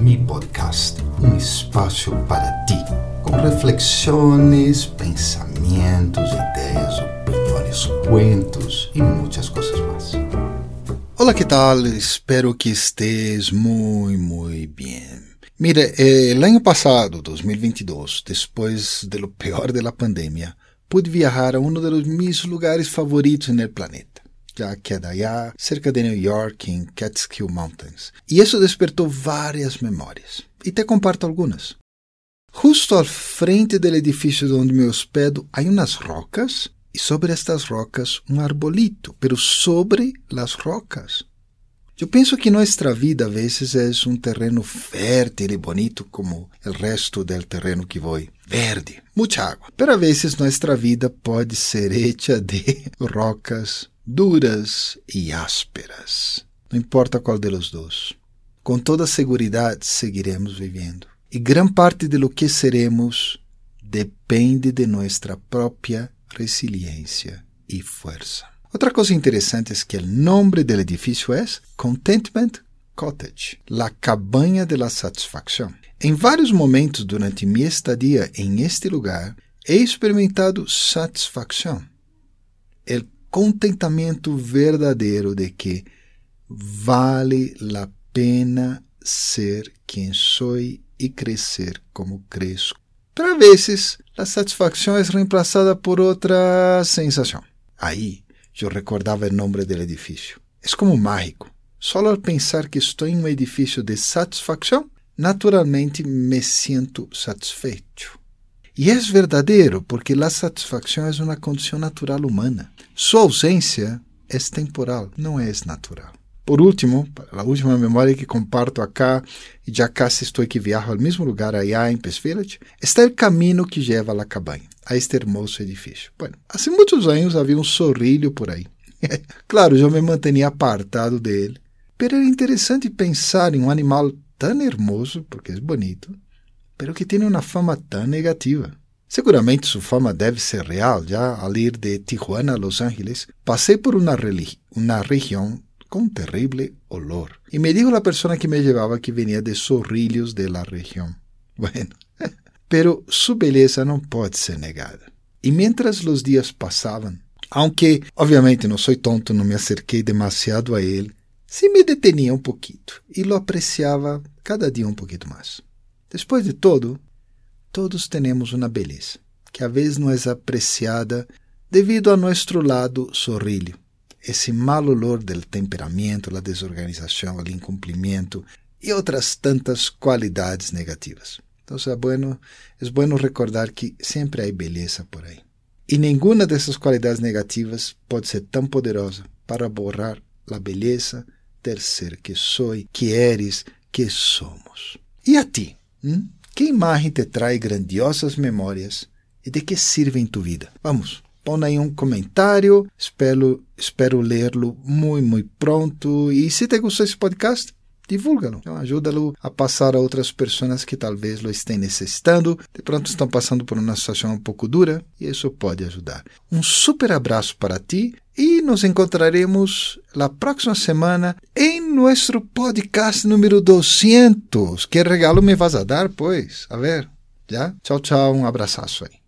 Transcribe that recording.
Mi Podcast, um espaço para ti, com reflexões, pensamentos, ideias, opiniões, cuentos e muitas coisas mais. Olá, que tal? Espero que estés muito, muito bem. Mira, eh, el año pasado, 2022, después de lo peor de la pandemia, pude viajar a de los mis lugares favoritos el planeta, ya que de allá, cerca de New York, en Catskill Mountains. Y eso despertó varias memorias. Y te comparto algunas. Justo al frente del edificio donde me hospedo hay unas rocas y sobre estas rocas un arbolito, pero sobre las rocas. Eu penso que nossa vida a vezes é um terreno fértil e bonito como o resto do terreno que vou. Verde, muita água. Pero a vezes nossa vida pode ser hecha de rocas duras e ásperas. Não importa qual de los dois. Com toda segurança seguiremos vivendo. E grande parte de lo que seremos depende de nossa própria resiliência e força. Outra coisa interessante é que o nome do edifício é Contentment Cottage, la cabanha de la satisfação. Em vários momentos durante minha estadia em este lugar, he experimentado satisfação, contentamento verdadeiro de que vale a pena ser quem sou e crescer como cresço. Para vezes, a satisfação é reemplazada por outra sensação. Aí, eu recordava o nome do edifício. É como mágico. Só ao pensar que estou em um edifício de satisfação, naturalmente me sinto satisfeito. E é verdadeiro, porque a satisfação é uma condição natural humana. Sua ausência é temporal, não é natural. Por último, a última memória que comparto acá, e já casi estou que viajo ao mesmo lugar allá em Peace Village, está o caminho que leva à cabanha, a este hermoso edifício. Bueno, há muitos anos havia um sorrilho por aí. claro, eu me mantinha apartado dele, mas era interessante pensar em um animal tão hermoso, porque é bonito, pero que tem uma fama tão negativa. Seguramente sua fama deve ser real, já al ir de Tijuana a Los Ángeles, passei por uma região com um terrível olor. E me dijo a pessoa que me levava que venia de Sorrilhos de la região. Bueno, pero su beleza não pode ser negada. E mientras os dias passavam, aunque obviamente não sou tonto, não me acerquei demasiado a ele, se me detenia um pouquito e lo apreciava cada dia um pouquinho mais. Depois de todo, todos temos uma beleza que a vezes não é apreciada devido a nosso lado sorrilho esse mal olor do temperamento, a desorganização, o incumprimento e outras tantas qualidades negativas. Então é bueno, é bueno recordar que sempre há beleza por aí. E nenhuma dessas qualidades negativas pode ser tão poderosa para borrar a beleza del ser que sou, que eres, que somos. E a ti? Hum? Que imagem te traz grandiosas memórias e de que serve em tu vida? Vamos, põe aí um comentário. Espero, espero ler-lo muito, muito pronto. E se te gostou esse podcast, divulga-lo. Então, ajuda-lo a passar a outras pessoas que talvez lo estejam necessitando. De pronto estão passando por uma situação um pouco dura e isso pode ajudar. Um super abraço para ti e nos encontraremos na próxima semana em nosso podcast número 200. Que regalo me vas a dar, pois? A ver, já? Tchau, tchau. Um abraço aí.